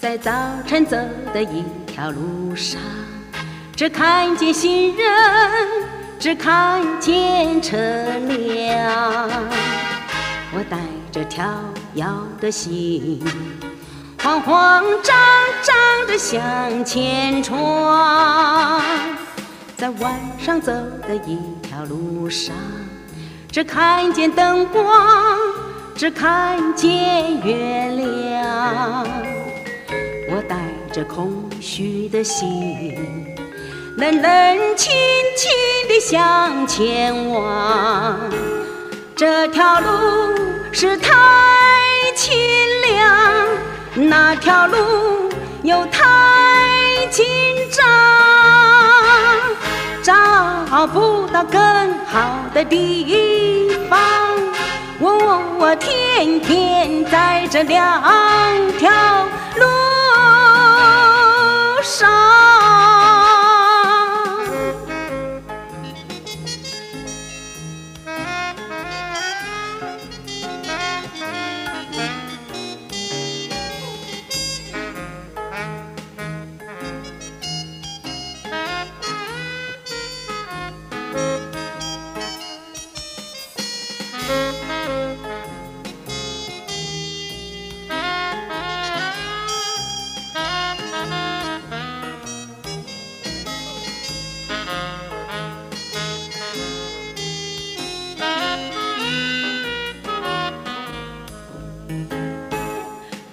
在早晨走的一条路上，只看见行人，只看见车辆。我带着跳跃的心，慌慌张张地向前闯。在晚上走的一条路上，只看见灯光，只看见月亮。我带着空虚的心，冷冷清清地向前望。这条路是太清凉，那条路又太紧张。找不到更好的地方，我我天天在这两条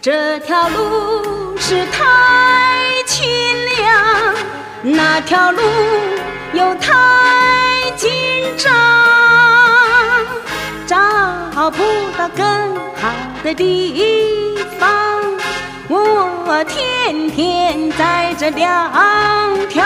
这条路是太清凉，那条路又太紧张，找不到更好的地方，我天天在这两条